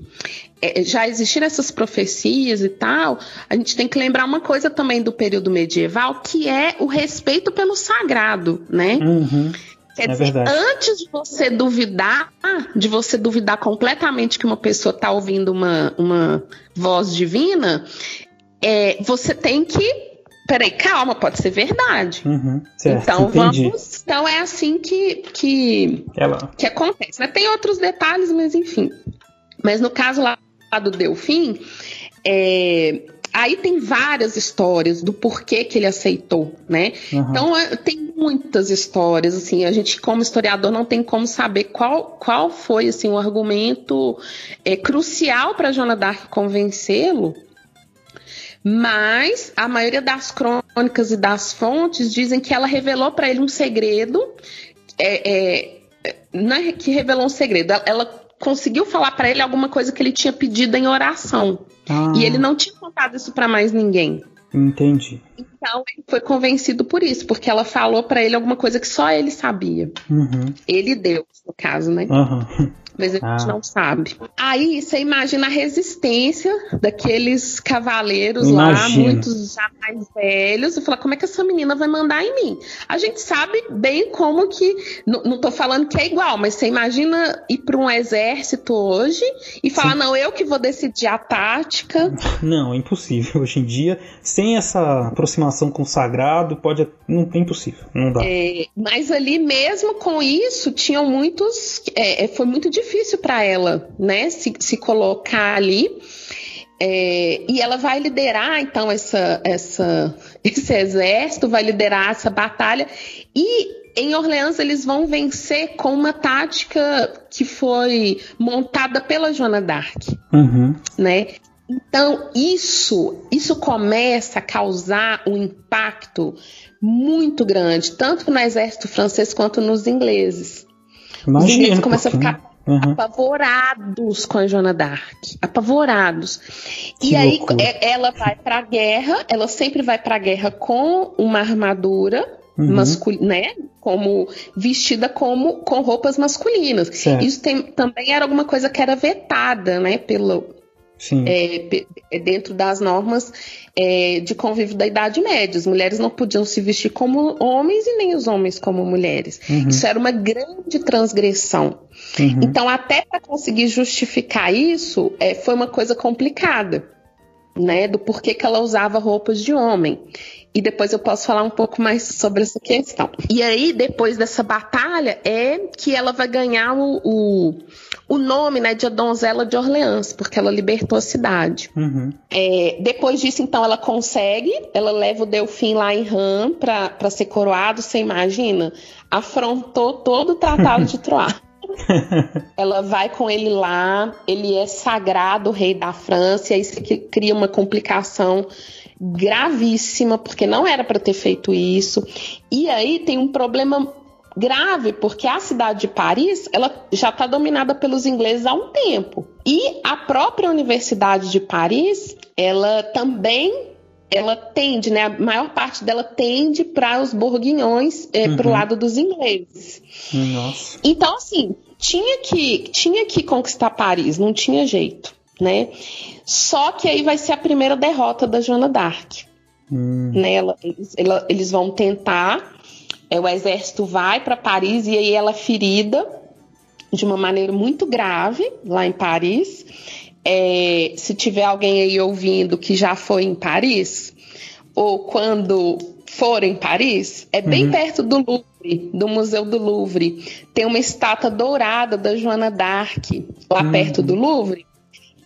D: é, já existiram essas profecias e tal, a gente tem que lembrar uma coisa também do período medieval, que é o respeito pelo sagrado, né?
C: Uhum.
D: Quer é dizer, verdade. antes de você duvidar, de você duvidar completamente que uma pessoa está ouvindo uma, uma voz divina, é, você tem que peraí, calma, pode ser verdade.
C: Uhum, certo,
D: então entendi. vamos. Então é assim que, que, Ela... que acontece. Né? Tem outros detalhes, mas enfim. Mas no caso lá do Delfim, é, aí tem várias histórias do porquê que ele aceitou, né? Uhum. Então é, tem muitas histórias, assim, a gente como historiador não tem como saber qual, qual foi assim o argumento é, crucial para Joana d'Arc convencê-lo, mas a maioria das crônicas e das fontes dizem que ela revelou para ele um segredo, é, é, não é que revelou um segredo, ela conseguiu falar para ele alguma coisa que ele tinha pedido em oração. Ah. E ele não tinha contado isso para mais ninguém.
C: Entendi.
D: Então ele foi convencido por isso, porque ela falou para ele alguma coisa que só ele sabia.
C: Uhum.
D: Ele deu, no caso, né?
C: Uhum
D: mas a gente ah. não sabe. Aí você imagina a resistência daqueles cavaleiros lá, muitos já mais velhos, e falar, como é que essa menina vai mandar em mim? A gente sabe bem como que, não, tô falando que é igual, mas você imagina ir para um exército hoje e falar, Sim. não, eu que vou decidir a tática.
C: Não, é impossível. Hoje em dia, sem essa aproximação com o sagrado, pode. Não é impossível, não dá.
D: É, mas ali mesmo com isso, tinham muitos. É, é foi muito difícil difícil para ela, né, se, se colocar ali. É, e ela vai liderar então essa, essa, esse exército, vai liderar essa batalha. E em Orleans eles vão vencer com uma tática que foi montada pela Joana d'Arc,
C: uhum.
D: né? Então, isso, isso começa a causar um impacto muito grande, tanto no exército francês quanto nos ingleses. Imagina, Os ingleses começam a ficar Uhum. apavorados com a Joana Dark, apavorados. Que e aí loucura. É, ela vai para a guerra, ela sempre vai para a guerra com uma armadura uhum. masculina, né? Como vestida como com roupas masculinas. Certo. Isso tem, também era alguma coisa que era vetada, né? Pelo, é, é, dentro das normas é, de convívio da Idade Média. As mulheres não podiam se vestir como homens e nem os homens como mulheres. Uhum. Isso era uma grande transgressão. Uhum. Então, até para conseguir justificar isso, é, foi uma coisa complicada, né? Do porquê que ela usava roupas de homem e depois eu posso falar um pouco mais sobre essa questão. E aí, depois dessa batalha, é que ela vai ganhar o, o, o nome né, de a Donzela de Orleans, porque ela libertou a cidade. Uhum. É, depois disso, então, ela consegue, ela leva o Delfim lá em Ram para ser coroado, você imagina? Afrontou todo o Tratado de Troyes. ela vai com ele lá, ele é sagrado rei da França, e isso cria uma complicação gravíssima, porque não era para ter feito isso. E aí tem um problema grave, porque a cidade de Paris ela já está dominada pelos ingleses há um tempo. E a própria Universidade de Paris, ela também ela tende, né? A maior parte dela tende para os bourguignons, é, uhum. para o lado dos ingleses. Nossa. Então, assim, tinha que, tinha que conquistar Paris, não tinha jeito né? Só que aí vai ser a primeira derrota da Joana d'Arc. Hum. Né? Ela, eles, ela, eles vão tentar, é, o exército vai para Paris e aí ela é ferida de uma maneira muito grave lá em Paris. É, se tiver alguém aí ouvindo que já foi em Paris, ou quando for em Paris, é bem uhum. perto do Louvre, do Museu do Louvre. Tem uma estátua dourada da Joana d'Arc lá uhum. perto do Louvre.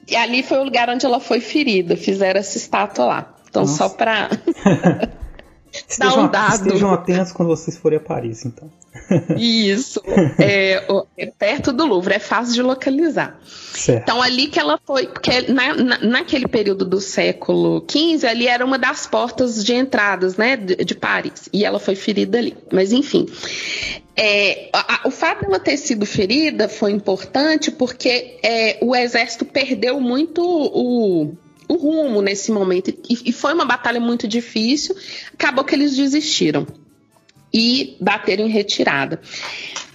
D: E ali foi o lugar onde ela foi ferida. Fizeram essa estátua lá. Então, Nossa. só pra.
C: Estejam, um dado. estejam atentos quando vocês forem a Paris, então.
D: Isso. É, é, perto do Louvre, é fácil de localizar. Certo. Então, ali que ela foi, porque na, na, naquele período do século XV, ali era uma das portas de entradas, né, de, de Paris. E ela foi ferida ali. Mas, enfim. É, a, o fato dela ter sido ferida foi importante porque é, o exército perdeu muito o, o rumo nesse momento. E, e, foi uma batalha muito difícil. Acabou que eles desistiram e bateram em retirada.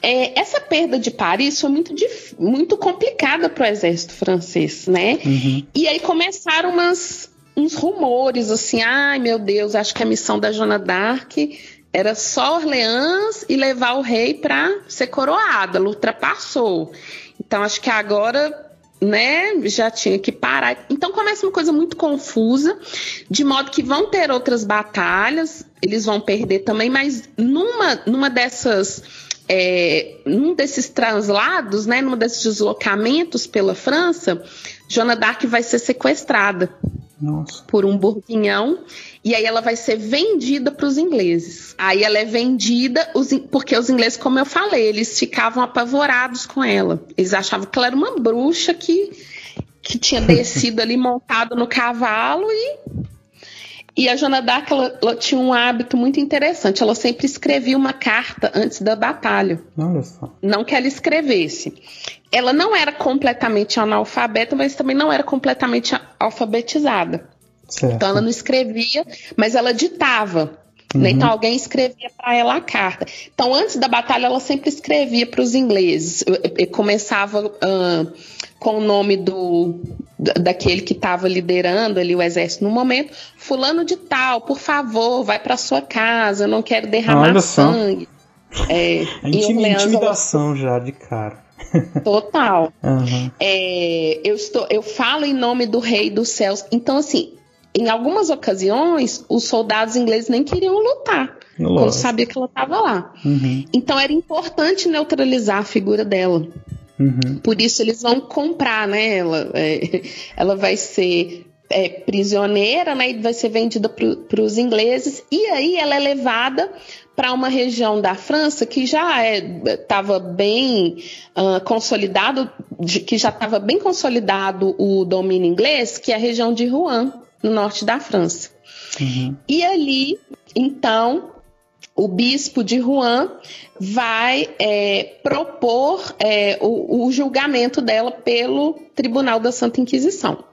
D: É, essa perda de Paris foi muito, muito complicada para o exército francês, né? Uhum. E aí começaram umas, uns rumores assim: ai meu Deus, acho que a missão da Joana d'Arc era só Orleans e levar o rei para ser coroada. Ela ultrapassou. Então acho que agora né, já tinha que parar. Então começa uma coisa muito confusa, de modo que vão ter outras batalhas, eles vão perder também, mas numa, numa dessas. É, num desses translados, né, num desses deslocamentos pela França, Joana d'Arc vai ser sequestrada Nossa. por um bourguignon e aí ela vai ser vendida para os ingleses. Aí ela é vendida os, porque os ingleses, como eu falei, eles ficavam apavorados com ela. Eles achavam que ela era uma bruxa que, que tinha descido ali montado no cavalo e e a Joana d'Arc ela, ela, tinha um hábito muito interessante. Ela sempre escrevia uma carta antes da batalha. Olha só. Não que ela escrevesse. Ela não era completamente analfabeta, mas também não era completamente alfabetizada. Certo. Então ela não escrevia, mas ela ditava. Né? Uhum. Então alguém escrevia para ela a carta. Então antes da batalha ela sempre escrevia para os ingleses. E começava uh, com o nome do daquele que estava liderando ali o exército no momento, fulano de tal, por favor, vai para sua casa, eu não quero derramar sangue.
C: É, intimidação já de cara.
D: Total. Uhum. É, eu, estou, eu falo em nome do Rei dos Céus. Então, assim, em algumas ocasiões, os soldados ingleses nem queriam lutar, Nossa. quando sabia que ela estava lá. Uhum. Então era importante neutralizar a figura dela. Uhum. Por isso eles vão comprar, né? Ela, é, ela vai ser é, prisioneira, né? E vai ser vendida para os ingleses. E aí ela é levada para uma região da França que já estava é, bem uh, consolidado, de, que já estava bem consolidado o domínio inglês, que é a região de Rouen, no norte da França. Uhum. E ali, então, o bispo de Rouen vai é, propor é, o, o, julgamento dela pelo Tribunal da Santa Inquisição.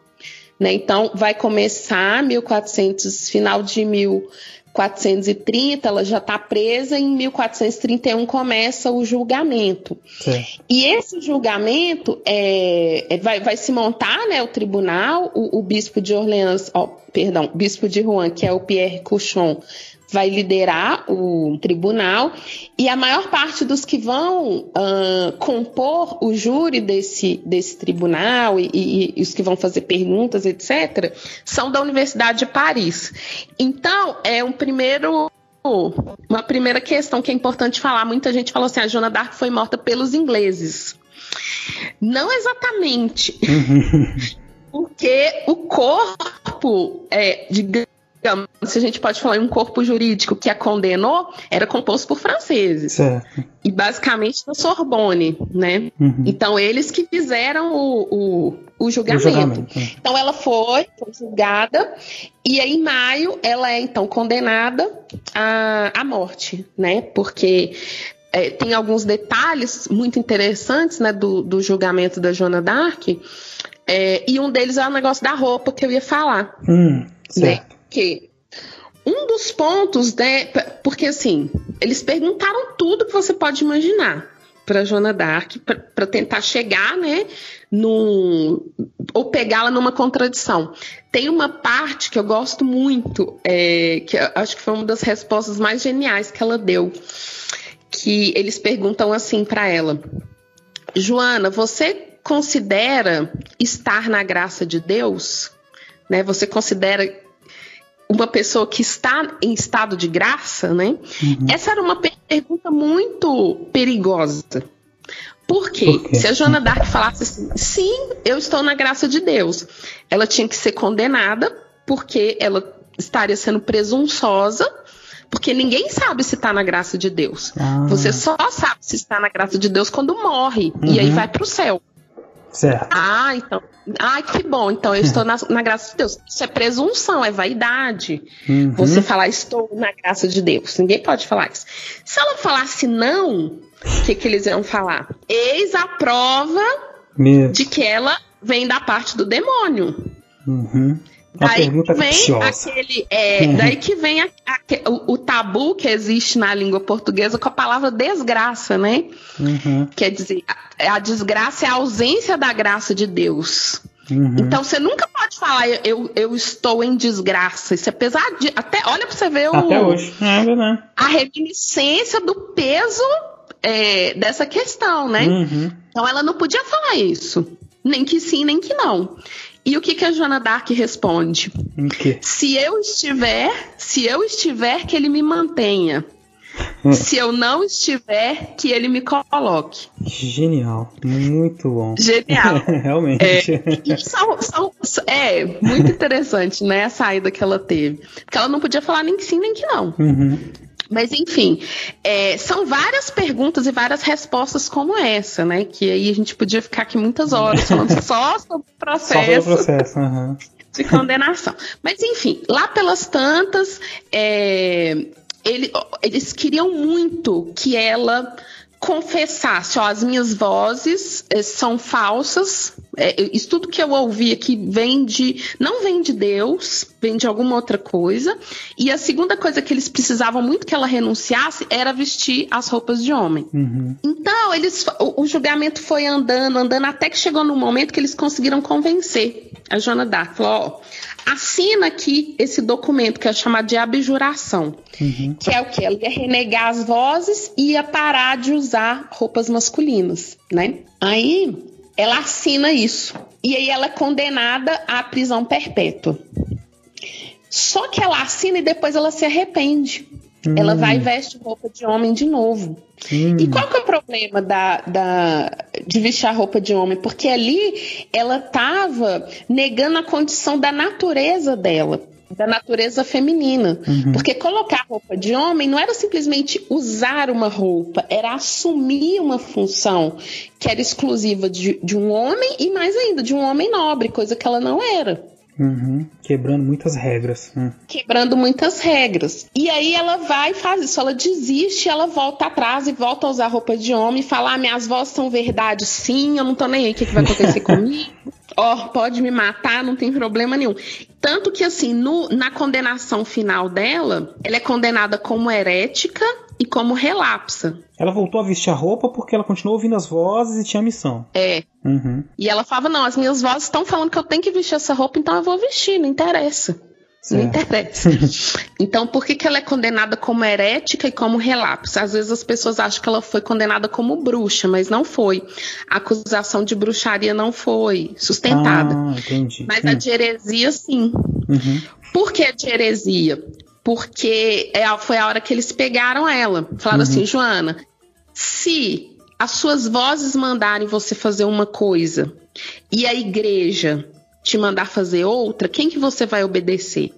D: Né? Então, vai começar 1400, final de 1430, ela já está presa, e em 1431 começa o julgamento. Sim. E esse julgamento é, é, vai, vai, se montar né, o tribunal, o, o bispo de Orleans, oh, perdão, bispo de Rouen, que é o Pierre Couchon, vai liderar o tribunal e a maior parte dos que vão uh, compor o júri desse, desse tribunal e, e, e, os que vão fazer perguntas, etc., são da Universidade de Paris. Então, é um primeiro. Uma primeira questão que é importante falar: muita gente falou assim, a Joana d'Arc foi morta pelos ingleses. Não exatamente. Porque o corpo é, de se a gente pode falar em um corpo jurídico que a condenou, era composto por franceses. Certo. E basicamente da Sorbonne, né? Uhum. Então, eles que fizeram o, o, o julgamento. O julgamento. É. Então, ela foi, foi julgada, e aí, em maio, ela é então condenada à, à morte, né? Porque é, tem alguns detalhes muito interessantes né, do, do julgamento da Joana d'Arc, é, e um deles é o negócio da roupa que eu ia falar.
C: Hum, certo.
D: Né? Que um dos pontos, né, porque assim, eles perguntaram tudo que você pode imaginar para Joana Dark para tentar chegar, né, no ou pegá-la numa contradição. Tem uma parte que eu gosto muito, é, que acho que foi uma das respostas mais geniais que ela deu, que eles perguntam assim para ela: Joana, você considera estar na graça de Deus? Né? Você considera uma pessoa que está em estado de graça, né? Uhum. Essa era uma pergunta muito perigosa. Por quê? Por quê? Se a Joana Dark falasse assim, sim, eu estou na graça de Deus, ela tinha que ser condenada, porque ela estaria sendo presunçosa, porque ninguém sabe se está na graça de Deus. Ah. Você só sabe se está na graça de Deus quando morre, uhum. e aí uhum. vai para o céu.
C: Certo.
D: Ah, então. Ai, que bom. Então eu estou na, na graça de Deus. Isso é presunção, é vaidade. Uhum. Você falar, estou na graça de Deus. Ninguém pode falar isso. Se ela falasse não, o que, que eles iam falar? Eis a prova Meu. de que ela vem da parte do demônio.
C: Uhum. Uma daí pergunta
D: vem aquele, é, uhum. daí que vem a, a, o, o, tabu que existe na língua portuguesa com a palavra desgraça, né? Uhum. Quer dizer, a, a, desgraça é a ausência da graça de Deus. Uhum. Então você nunca pode falar eu, eu estou em desgraça. Isso é pesadinho. Até olha para você ver o,
C: Até hoje. É verdade.
D: a reminiscência do peso é, dessa questão, né? Uhum. Então ela não podia falar isso. Nem que sim, nem que não. E o que, que a Joana Dark responde? Se eu estiver, se eu estiver, que ele me mantenha. Hum. Se eu não estiver, que ele me coloque.
C: Genial, muito bom.
D: Genial.
C: Realmente.
D: É, são, são, é, muito interessante, né, a saída que ela teve. Porque ela não podia falar nem que sim, nem que não. Uhum. Mas, enfim, é, são várias perguntas e várias respostas como essa, né? Que aí a gente podia ficar aqui muitas horas falando só sobre o processo.
C: Só sobre o processo, uhum.
D: De condenação. Mas, enfim, lá pelas tantas, é, ele, eles queriam muito que ela confessasse, ó, as minhas vozes eh, são falsas, é, isso tudo que eu ouvi aqui vem de, não vem de Deus, vem de alguma outra coisa, e a segunda coisa que eles precisavam muito que ela renunciasse era vestir as roupas de homem. Uhum. Então, eles, o, o, julgamento foi andando, andando, até que chegou no momento que eles conseguiram convencer a Dark, falou, ó, assina aqui esse documento que é chamado de abjuração, uhum. que é o que? Ela ia renegar as vozes e ia parar de usar roupas masculinas, né? Aí ela assina isso. E aí ela é condenada à prisão perpétua. Só que ela assina e depois ela se arrepende. Hum. Ela vai e veste roupa de homem de novo. Hum. E qual que é o problema da, da, de vestir a roupa de homem? Porque ali ela estava negando a condição da natureza dela. da natureza feminina. Uhum. Porque colocar roupa de homem não era simplesmente usar uma roupa, era assumir uma função que era exclusiva de, de um homem e mais ainda de um homem nobre, coisa que ela não era.
C: Uhum. Quebrando muitas regras. Hum.
D: Quebrando muitas regras. E aí ela vai e faz isso. Ela desiste, ela volta atrás e volta a usar roupa de homem e fala: ah, minhas vozes são verdade, sim, eu não tô nem aí, o que, que vai acontecer comigo? Ó, oh, pode me matar, não tem problema nenhum. Tanto que, assim, no, na condenação final dela, ela é condenada como herética e como relapsa.
C: Ela voltou a vestir a roupa porque ela continuou ouvindo as vozes e tinha missão.
D: É. Uhum. E ela falava: não, as minhas vozes estão falando que eu tenho que vestir essa roupa, então eu vou vestir, não interessa. Não interessa. então, por que, que ela é condenada como herética e como relapso? Às vezes as pessoas acham que ela foi condenada como bruxa, mas não foi. A acusação de bruxaria não foi sustentada.
C: Ah, entendi.
D: Mas hum. a de heresia, sim. Uhum. Por que a de heresia? Porque é, foi a hora que eles pegaram ela. Falaram uhum. assim, Joana, se as suas vozes mandarem você fazer uma coisa e a igreja te mandar fazer outra, quem que você vai obedecer?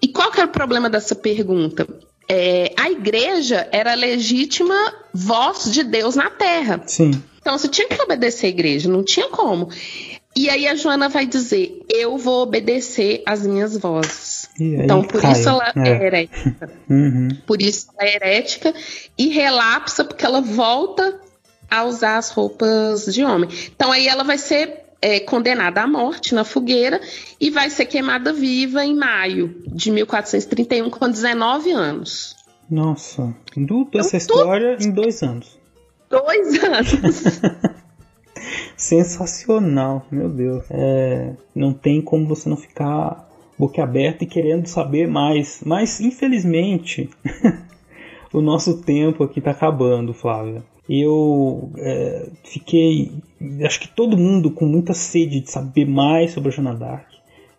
D: E qual que era o problema dessa pergunta? É, a igreja era a legítima voz de Deus na terra.
C: Sim.
D: Então você tinha que obedecer a igreja, não tinha como. E aí a Joana vai dizer: Eu vou obedecer as minhas vozes. Então, por cai. isso ela é, é herética. Uhum. Por isso ela é herética e relapsa, porque ela volta a usar as roupas de homem. Então aí ela vai ser é, condenada à morte na fogueira e vai ser queimada viva em maio de 1431, com 19 anos.
C: Nossa, tudo então, essa história tudo... em dois anos.
D: Dois anos.
C: Sensacional, meu Deus. É, não tem como você não ficar boquiaberto e querendo saber mais. Mas, infelizmente, o nosso tempo aqui está acabando, Flávia eu é, fiquei, acho que todo mundo com muita sede de saber mais sobre a Joana Dark.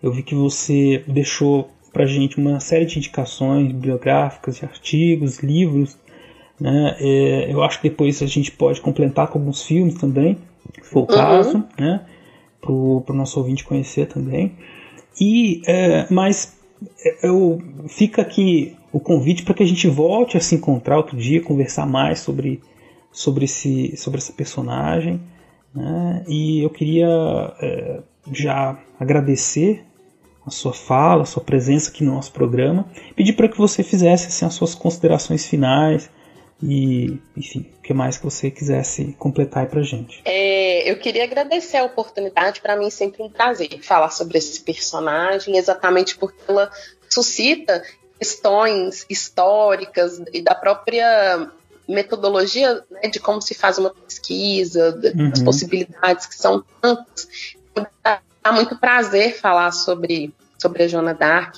C: Eu vi que você deixou pra gente uma série de indicações biográficas, de artigos, livros. Né? É, eu acho que depois a gente pode complementar com alguns filmes também, se for o uhum. caso, né? pro, pro nosso ouvinte conhecer também. E, é, mas é, eu fica aqui o convite para que a gente volte a se encontrar outro dia, conversar mais sobre sobre, esse, sobre essa personagem. Né? E eu queria é, já agradecer a sua fala, a sua presença aqui no nosso programa, pedir para que você fizesse assim, as suas considerações finais e, enfim, o que mais que você quisesse completar aí pra gente.
D: É, eu queria agradecer a oportunidade, para mim é sempre um prazer falar sobre esse personagem, exatamente porque ela suscita questões históricas e da própria metodologia né, de como se faz uma pesquisa, uhum. das possibilidades que são tantas. Dá muito prazer falar sobre, sobre a Joana Dark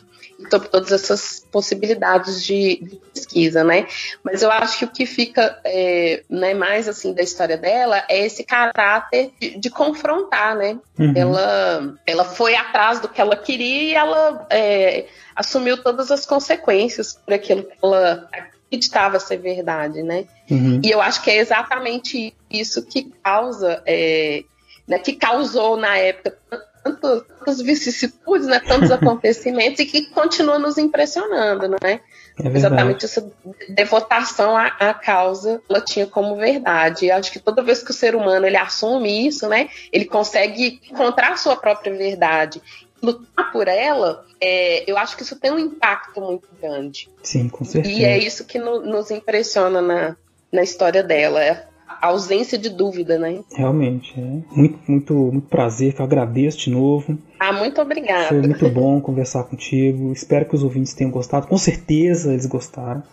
D: sobre todas essas possibilidades de, de, pesquisa, né? Mas eu acho que o que fica é, né, mais assim da história dela é esse caráter de, de confrontar, né? Uhum. Ela, ela foi atrás do que ela queria e ela é, assumiu todas as consequências por aquilo que ela acreditava ser verdade, né? Uhum. E eu acho que é exatamente isso que causa, é, né, que causou na época tantas, tantas vicissitudes, né, tantos acontecimentos e que continua nos impressionando, né? É exatamente essa devotação à, à, causa ela tinha como verdade. E acho que toda vez que o ser humano ele assume isso, né, ele consegue encontrar a sua própria verdade lutar por ela, é, eu acho que isso tem um impacto muito grande.
C: Sim, com certeza.
D: E é isso que no, nos impressiona na, na história dela. A ausência de dúvida, né?
C: Realmente, é. Muito, muito, muito prazer, que eu agradeço de novo.
D: Ah, muito obrigada.
C: Foi muito bom conversar contigo. Espero que os ouvintes tenham gostado. Com certeza eles gostaram.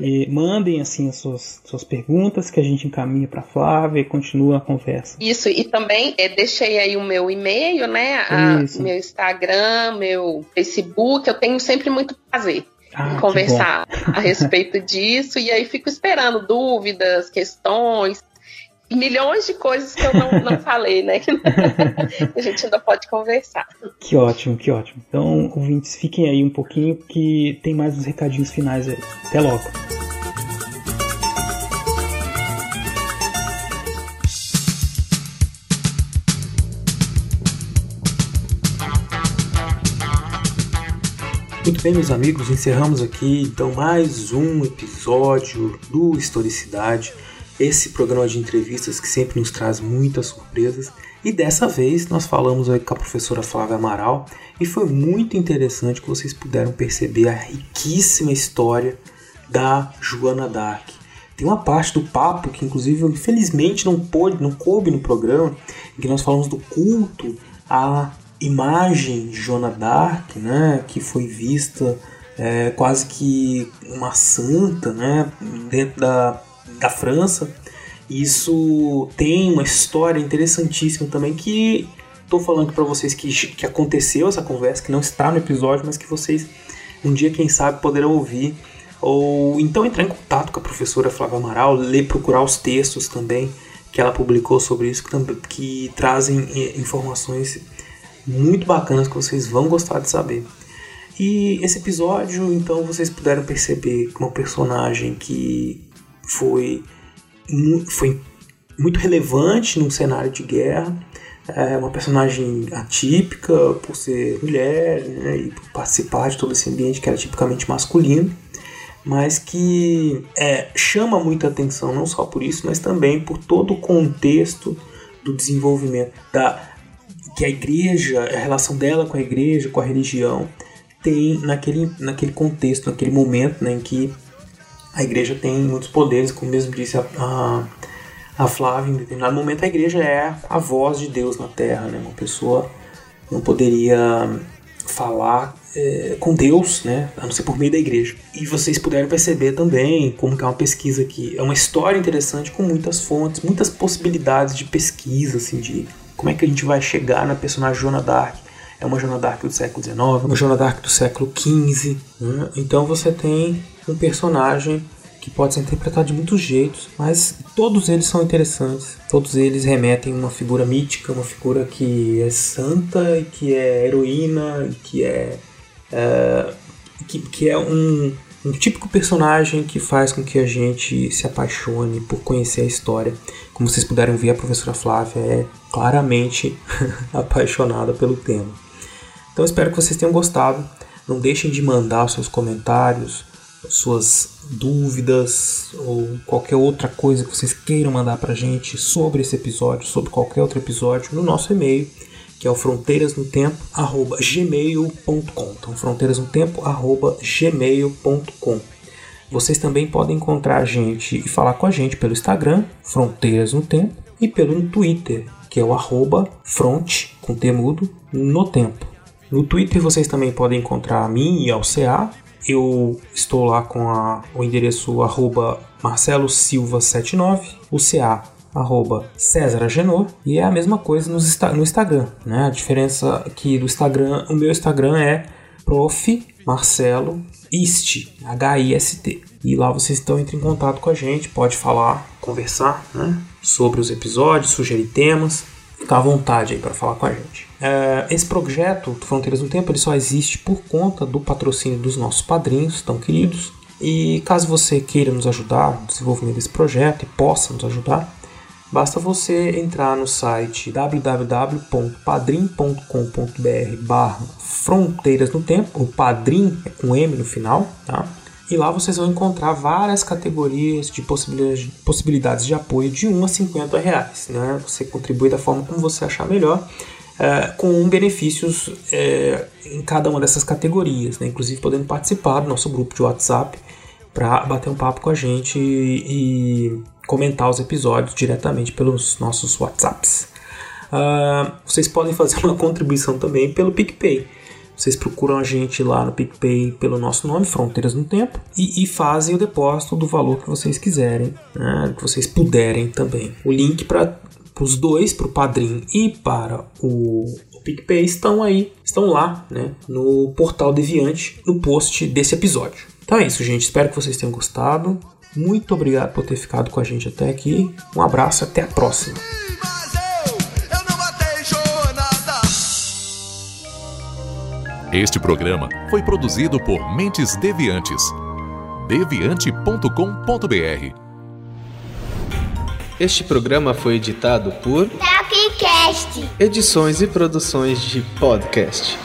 C: e mandem assim as suas, suas perguntas que a gente encaminha para Flávia e continua a conversa.
D: Isso, e também é, deixei aí o meu e-mail, né? A, meu Instagram, meu Facebook. Eu tenho sempre muito prazer ah, conversar a respeito disso. E aí fico esperando dúvidas, questões, milhões de coisas que eu não, não falei, né? a gente ainda pode conversar.
C: Que ótimo, que ótimo. Então, ouvintes, fiquem aí um pouquinho que tem mais uns recadinhos finais aí. Até logo. Muito bem, meus amigos, encerramos aqui então mais um episódio do Historicidade, esse programa de entrevistas que sempre nos traz muitas surpresas. E dessa vez nós falamos aí com a professora Flávia Amaral e foi muito interessante que vocês puderam perceber a riquíssima história da Joana d'Arc. Tem uma parte do papo que inclusive infelizmente não pôde, não coube no programa, em que nós falamos do culto à imagem de Joana d'Arc, né, que foi vista é, quase que uma santa, né, dentro da, da França. Isso tem uma história interessantíssima também que estou falando para vocês que, que aconteceu essa conversa, que não está no episódio, mas que vocês um dia, quem sabe, poderão ouvir. Ou então entrar em contato com a professora Flávia Amaral, ler, procurar os textos também que ela publicou sobre isso, que, que trazem eh, informações muito bacanas que vocês vão gostar de saber. E esse episódio, então, vocês puderam perceber uma personagem que foi, foi muito relevante num cenário de guerra, é uma personagem atípica por ser mulher né, e por participar de todo esse ambiente que era tipicamente masculino, mas que é, chama muita atenção não só por isso, mas também por todo o contexto do desenvolvimento da que a igreja, a relação dela com a igreja, com a religião, tem naquele, naquele contexto, naquele momento né, em que a igreja tem muitos poderes, como mesmo disse a, a, a Flávia, em determinado momento a igreja é a voz de Deus na terra, né? uma pessoa não poderia falar é, com Deus, né, a não ser por meio da igreja. E vocês puderam perceber também como que é uma pesquisa aqui, é uma história interessante com muitas fontes, muitas possibilidades de pesquisa, assim, de como é que a gente vai chegar na personagem Joana d'Arc? É uma Joana d'Arc do século XIX, uma Joana d'Arc do século XV. Né? Então você tem um personagem que pode ser interpretado de muitos jeitos, mas todos eles são interessantes. Todos eles remetem a uma figura mítica, uma figura que é santa, e que é heroína, que é, é que, que é um, um típico personagem que faz com que a gente se apaixone por conhecer a história. Como vocês puderam ver, a professora Flávia é claramente apaixonada pelo tema. Então espero que vocês tenham gostado. Não deixem de mandar seus comentários, suas dúvidas ou qualquer outra coisa que vocês queiram mandar pra gente sobre esse episódio, sobre qualquer outro episódio, no nosso e-mail, que é o fronteirasnotempo@gmail.com. Então fronteirasnotempo@gmail.com. Vocês também podem encontrar a gente e falar com a gente pelo Instagram, Fronteiras no Tempo, e pelo Twitter, que é o arroba front, com temudo, no tempo. No Twitter vocês também podem encontrar a mim e ao CA. Eu estou lá com a, o endereço arroba Marcelo Silva 79, o CA arroba César Agenor, e é a mesma coisa no, no Instagram. Né? A diferença aqui do Instagram, o meu Instagram é prof. Marcelo Ist, H-I-S-T. E lá vocês estão entrando em contato com a gente, pode falar, conversar né, sobre os episódios, sugerir temas. Fica à vontade aí para falar com a gente. É, esse projeto Fronteiras no Tempo ele só existe por conta do patrocínio dos nossos padrinhos tão queridos. E caso você queira nos ajudar no desenvolvimento desse projeto e possa nos ajudar, basta você entrar no site www.padrim.com.br barra Fronteiras no Tempo, o Padrim é com M no final, tá? E lá vocês vão encontrar várias categorias de possibilidades, de apoio de 1 a 50 reais. Né? Você contribui da forma como você achar melhor, é, com benefícios é, em cada uma dessas categorias, né? inclusive podendo participar do nosso grupo de WhatsApp para bater um papo com a gente e, e comentar os episódios diretamente pelos nossos WhatsApps. Uh, vocês podem fazer uma contribuição também pelo PicPay. Vocês procuram a gente lá no PicPay pelo nosso nome, Fronteiras no Tempo, e, e fazem o depósito do valor que vocês quiserem, né, que vocês puderem também. O link para os dois, para o Padrim e para o, o PicPay, estão aí, estão lá né, no portal Deviante, no post desse episódio. Então é isso, gente. Espero que vocês tenham gostado. Muito obrigado por ter ficado com a gente até aqui. Um abraço, até a próxima.
E: Este programa foi produzido por Mentes Deviantes. deviante.com.br.
F: Este programa foi editado por
G: Tapcast.
F: Edições e produções de podcast.